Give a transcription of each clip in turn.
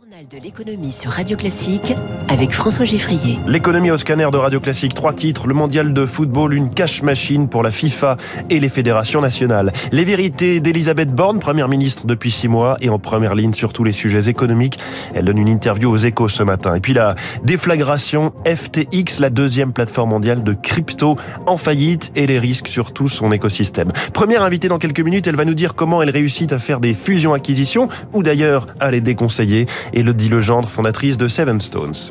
Journal de l'économie sur Radio Classique avec François Giffrier. L'économie au scanner de Radio Classique, trois titres, le mondial de football, une cash machine pour la FIFA et les fédérations nationales. Les vérités d'Elisabeth Borne, première ministre depuis six mois et en première ligne sur tous les sujets économiques. Elle donne une interview aux échos ce matin. Et puis la déflagration FTX, la deuxième plateforme mondiale de crypto en faillite et les risques sur tout son écosystème. Première invitée dans quelques minutes, elle va nous dire comment elle réussit à faire des fusions-acquisitions ou d'ailleurs à les déconseiller. Elodie Legendre, fondatrice de Seven Stones.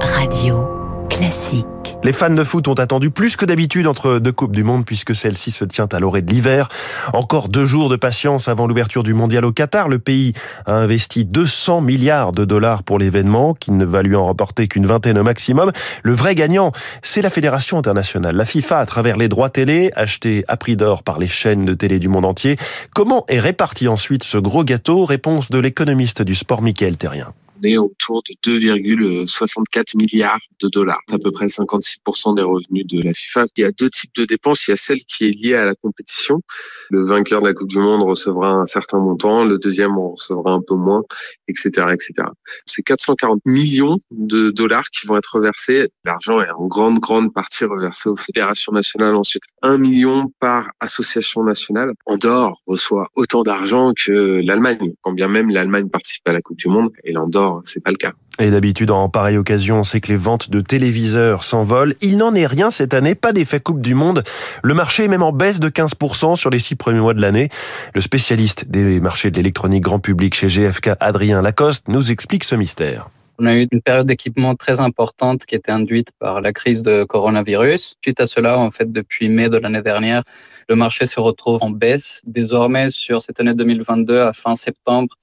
Radio Classique. Les fans de foot ont attendu plus que d'habitude entre deux Coupes du Monde puisque celle-ci se tient à l'orée de l'hiver. Encore deux jours de patience avant l'ouverture du mondial au Qatar. Le pays a investi 200 milliards de dollars pour l'événement qui ne va lui en remporter qu'une vingtaine au maximum. Le vrai gagnant, c'est la Fédération internationale, la FIFA à travers les droits télé achetés à prix d'or par les chaînes de télé du monde entier. Comment est réparti ensuite ce gros gâteau? Réponse de l'économiste du sport Michael Terrien on est autour de 2,64 milliards de dollars, à peu près 56% des revenus de la FIFA. Il y a deux types de dépenses. Il y a celle qui est liée à la compétition. Le vainqueur de la Coupe du Monde recevra un certain montant, le deuxième en recevra un peu moins, etc., etc. C'est 440 millions de dollars qui vont être reversés. L'argent est en grande, grande partie reversé aux fédérations nationales ensuite. Un million par association nationale. Andorre reçoit autant d'argent que l'Allemagne, quand bien même l'Allemagne participe à la Coupe du Monde et l'Andorre, c'est pas le cas. Et d'habitude, en pareille occasion, on sait que les ventes de téléviseurs s'envolent. Il n'en est rien cette année, pas d'effet Coupe du Monde. Le marché est même en baisse de 15% sur les six premiers mois de l'année. Le spécialiste des marchés de l'électronique grand public chez GFK, Adrien Lacoste, nous explique ce mystère. On a eu une période d'équipement très importante qui était induite par la crise de coronavirus. Suite à cela, en fait, depuis mai de l'année dernière, le marché se retrouve en baisse. Désormais, sur cette année 2022, à fin septembre,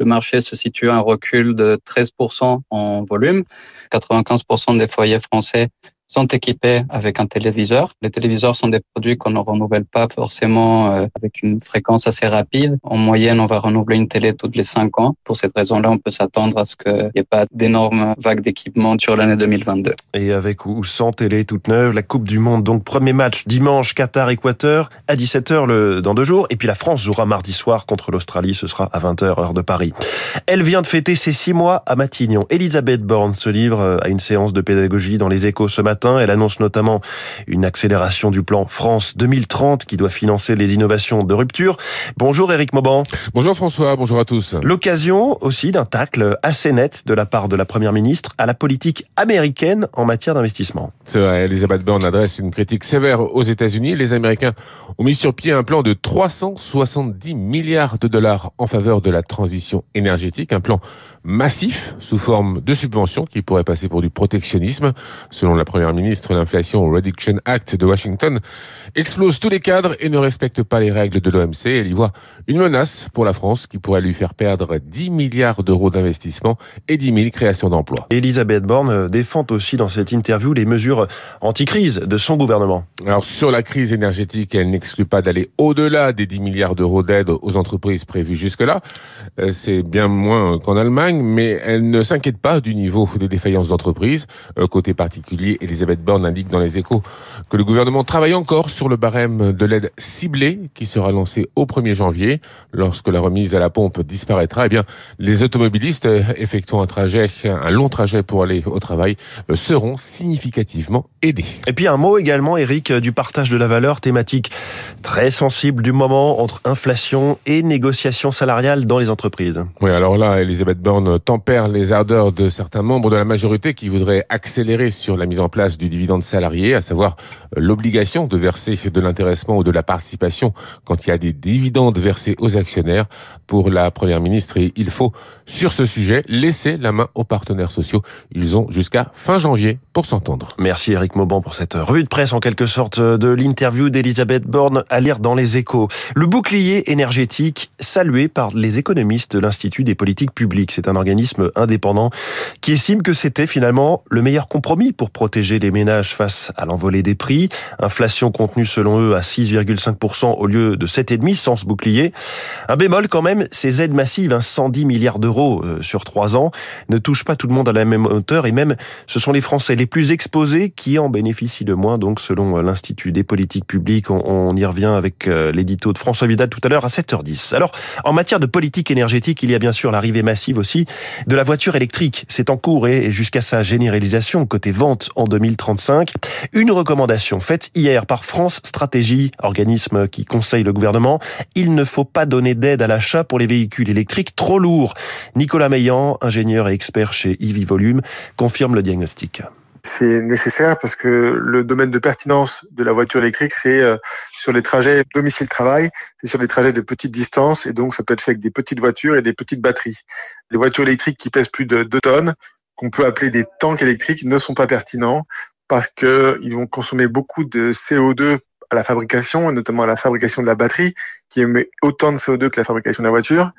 le marché se situe à un recul de 13% en volume. 95% des foyers français sont équipés avec un téléviseur. Les téléviseurs sont des produits qu'on ne renouvelle pas forcément euh, avec une fréquence assez rapide. En moyenne, on va renouveler une télé toutes les cinq ans. Pour cette raison-là, on peut s'attendre à ce qu'il n'y ait pas d'énormes vagues d'équipement sur l'année 2022. Et avec ou sans télé toute neuve, la Coupe du Monde, donc premier match dimanche, Qatar-Équateur à 17h le, dans deux jours. Et puis la France jouera mardi soir contre l'Australie, ce sera à 20h heure de Paris. Elle vient de fêter ses six mois à Matignon. Elisabeth Borne se livre à une séance de pédagogie dans les échos ce matin. Elle annonce notamment une accélération du plan France 2030 qui doit financer les innovations de rupture. Bonjour Éric Mauban. Bonjour François, bonjour à tous. L'occasion aussi d'un tacle assez net de la part de la Première ministre à la politique américaine en matière d'investissement. C'est vrai, Elisabeth Borne adresse une critique sévère aux États-Unis. Les Américains ont mis sur pied un plan de 370 milliards de dollars en faveur de la transition énergétique, un plan massif sous forme de subventions qui pourrait passer pour du protectionnisme. Selon la Première ministre, l'inflation Reduction Act de Washington explose tous les cadres et ne respecte pas les règles de l'OMC. Elle y voit une menace pour la France qui pourrait lui faire perdre 10 milliards d'euros d'investissement et 10 000 créations d'emplois. Elisabeth Borne défend aussi dans cette interview les mesures anti-crise de son gouvernement. Alors sur la crise énergétique, elle n'exclut pas d'aller au-delà des 10 milliards d'euros d'aide aux entreprises prévues jusque-là. Euh, c'est bien moins qu'en Allemagne, mais elle ne s'inquiète pas du niveau des défaillances d'entreprises. Euh, côté particulier, Elisabeth Borne indique dans les échos que le gouvernement travaille encore sur le barème de l'aide ciblée qui sera lancé au 1er janvier. Lorsque la remise à la pompe disparaîtra, eh bien, les automobilistes effectuant un trajet, un long trajet pour aller au travail, euh, seront significativement aidés. Et puis un mot également, Eric, du partage de la valeur, thématique très sensible du moment entre inflation et négociations salariales dans les entreprises. Oui, alors là, Elisabeth Borne tempère les ardeurs de certains membres de la majorité qui voudraient accélérer sur la mise en place du dividende salarié, à savoir euh, l'obligation de verser de l'intéressement ou de la participation quand il y a des dividendes versés aux actionnaires. Pour la Première ministre, il faut, sur ce sujet, laisser la main aux partenaires sociaux. Ils ont jusqu'à fin janvier pour s'entendre. Merci Eric Mauban pour cette revue de presse en quelque sorte de l'interview d'Elisabeth Borne à lire dans les échos. Le bouclier énergétique salué par les économistes de l'Institut des politiques publiques. C'est un organisme indépendant qui estime que c'était finalement le meilleur compromis pour protéger protéger les ménages face à l'envolée des prix. Inflation contenue selon eux à 6,5% au lieu de 7,5% sans ce bouclier. Un bémol quand même, ces aides massives, 110 milliards d'euros euh, sur trois ans, ne touchent pas tout le monde à la même hauteur et même ce sont les Français les plus exposés qui en bénéficient le moins. Donc selon euh, l'Institut des politiques publiques, on, y revient avec euh, l'édito de François Vidal tout à l'heure à 7h10. Alors en matière de politique énergétique, il y a bien sûr l'arrivée massive aussi de la voiture électrique. C'est en cours et jusqu'à sa généralisation côté vente en 2035. Une recommandation faite hier par France Stratégie, organisme qui conseille le gouvernement. Il ne faut pas donner d'aide à l'achat pour les véhicules électriques trop lourds. Nicolas Meillan, ingénieur et expert chez EV Volume, confirme le diagnostic. C'est nécessaire parce que le domaine de pertinence de la voiture électrique, c'est euh, sur les trajets domicile-travail, c'est sur des trajets de petites distances et donc ça peut être fait avec des petites voitures et des petites batteries. Les voitures électriques qui pèsent plus de 2 tonnes, qu'on peut appeler des tanks électriques, ne sont pas pertinents parce qu'ils vont consommer beaucoup de CO2 à la fabrication, notamment à la fabrication de la batterie, qui émet autant de CO2 que la fabrication de la voiture.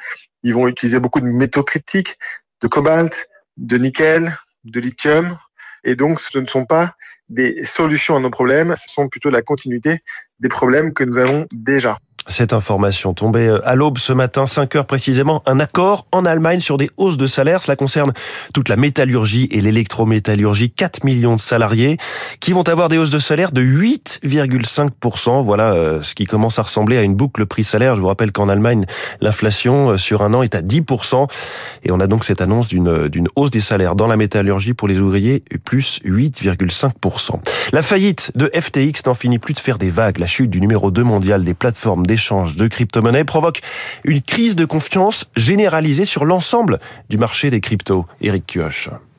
Ils vont utiliser beaucoup de métaux critiques, de cobalt, de nickel, de lithium, et donc, ce ne sont pas des solutions à nos problèmes, ce sont plutôt la continuité des problèmes que nous avons déjà. Cette information tombée euh, à l'aube ce matin, 5 heures précisément, un accord en Allemagne sur des hausses de salaire. Cela concerne toute la métallurgie et l'électrométallurgie. 4 millions de salariés qui vont avoir des hausses de salaire de 8,5%. Voilà euh, ce qui commence à ressembler à une boucle prix-salaire. Je vous rappelle qu'en Allemagne, l'inflation euh, sur un an est à 10%. Et on a donc cette annonce d'une, d'une hausse des salaires dans la métallurgie pour les ouvriers, plus 8,5%. La faillite de FTX n'en finit plus de faire des vagues. La chute du numéro 2 mondial des plateformes d'échange de crypto-monnaies provoque une crise de confiance généralisée sur l'ensemble du marché des cryptos.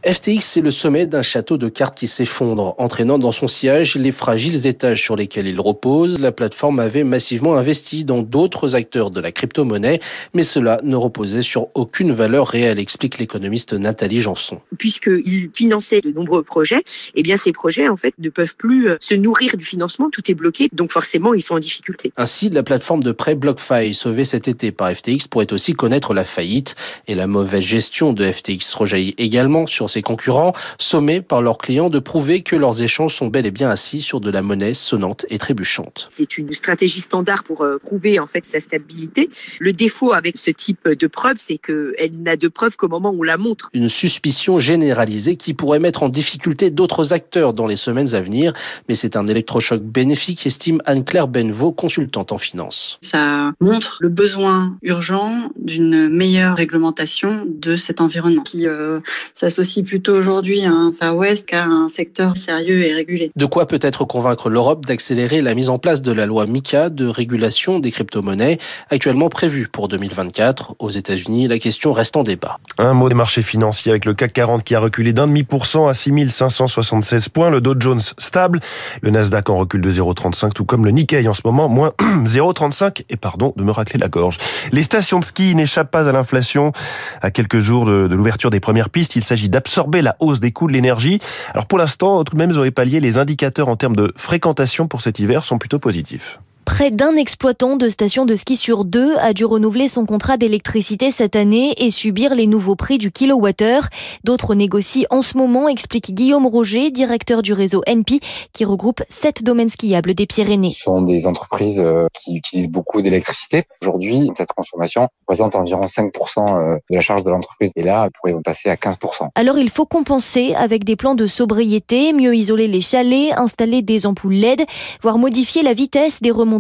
FTX, c'est le sommet d'un château de cartes qui s'effondre, entraînant dans son sillage les fragiles étages sur lesquels il repose. La plateforme avait massivement investi dans d'autres acteurs de la crypto-monnaie, mais cela ne reposait sur aucune valeur réelle, explique l'économiste Nathalie Janson. Puisqu'il finançait de nombreux projets, eh bien ces projets en fait ne peuvent plus euh, se nourrir du financement, tout est bloqué, donc forcément ils sont en difficulté. Ainsi, la plateforme de prêt BlockFi, sauvée cet été par FTX, pourrait aussi connaître la faillite, et la mauvaise gestion de FTX rejaillit également sur ses concurrents, sommés par leurs clients de prouver que leurs échanges sont bel et bien assis sur de la monnaie sonnante et trébuchante. C'est une stratégie standard pour euh, prouver en fait sa stabilité. Le défaut avec ce type de preuve, c'est qu'elle n'a de preuve qu'au moment où on la montre. Une suspicion généralisée qui pourrait mettre en difficulté d'autres acteurs dans les semaines à venir, mais c'est un électrochoc bénéfique, estime Anne-Claire Benvaux, consultante en finance. Ça montre le besoin urgent d'une meilleure réglementation de cet environnement qui euh, s'associe plutôt aujourd'hui à un Far West qu'à un secteur sérieux et régulé. De quoi peut-être convaincre l'Europe d'accélérer la mise en place de la loi MICA de régulation des crypto-monnaies, actuellement prévue pour 2024. Aux États-Unis, la question reste en débat. Un mot des marchés financiers avec le CAC 40 qui a reculé d'un demi pour cent à 6576 points, le Dow Jones stable, le Nasdaq en recul de 0,35, tout comme le Nikkei en ce moment, moins 0,35, et pardon de me racler la gorge. Les stations de ski n'échappent pas à l'inflation. À quelques jours de, de l'ouverture des premières pistes, il s'agit d'absorber absorber la hausse des coûts de l'énergie. Alors pour l'instant, tout de même, aurez pallié, les indicateurs en termes de fréquentation pour cet hiver sont plutôt positifs. Près d'un exploitant de station de ski sur deux a dû renouveler son contrat d'électricité cette année et subir les nouveaux prix du kilowattheure. D'autres négocient en ce moment, explique Guillaume Roger, directeur du réseau NP, qui regroupe sept domaines skiables des Pyrénées. Ce sont des entreprises euh, qui utilisent beaucoup d'électricité. Aujourd'hui, cette consommation représente environ 5% euh, de la charge de l'entreprise. Et là, pourrait passer à 15%. Alors il faut compenser avec des plans de sobriété, mieux isoler les chalets, installer des ampoules LED, voire modifier la vitesse des remontées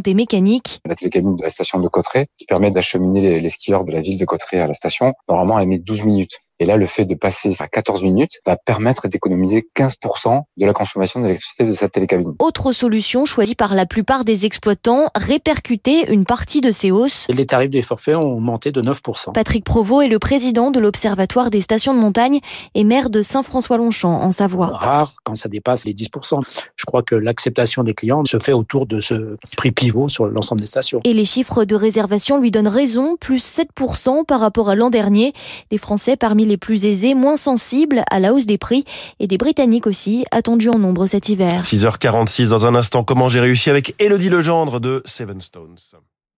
La télécabine de la station de Cotteret qui permet d'acheminer les, skieurs de la ville de Cotteret à la station, normalement elle met 12 minutes. Et là, le fait de passer à 14 minutes va permettre d'économiser 15% de la consommation d'électricité de cette télécabine. Autre solution choisie par la plupart des exploitants, répercuter une partie de ces hausses. Les tarifs des forfaits ont augmenté de 9%. Patrick Provost est le président de l'Observatoire des stations de montagne et maire de Saint-François-Longchamp en Savoie. Rare quand ça dépasse les 10%. Je crois que l'acceptation des clients se fait autour de ce prix pivot sur l'ensemble des stations. Et les chiffres de réservation lui donnent raison, plus 7% par rapport à l'an dernier. Les Français parmi les les plus aisés, moins sensibles à la hausse des prix et des Britanniques aussi, attendus en nombre cet hiver. 6h46 dans un instant, comment j'ai réussi avec Elodie Legendre de Seven Stones.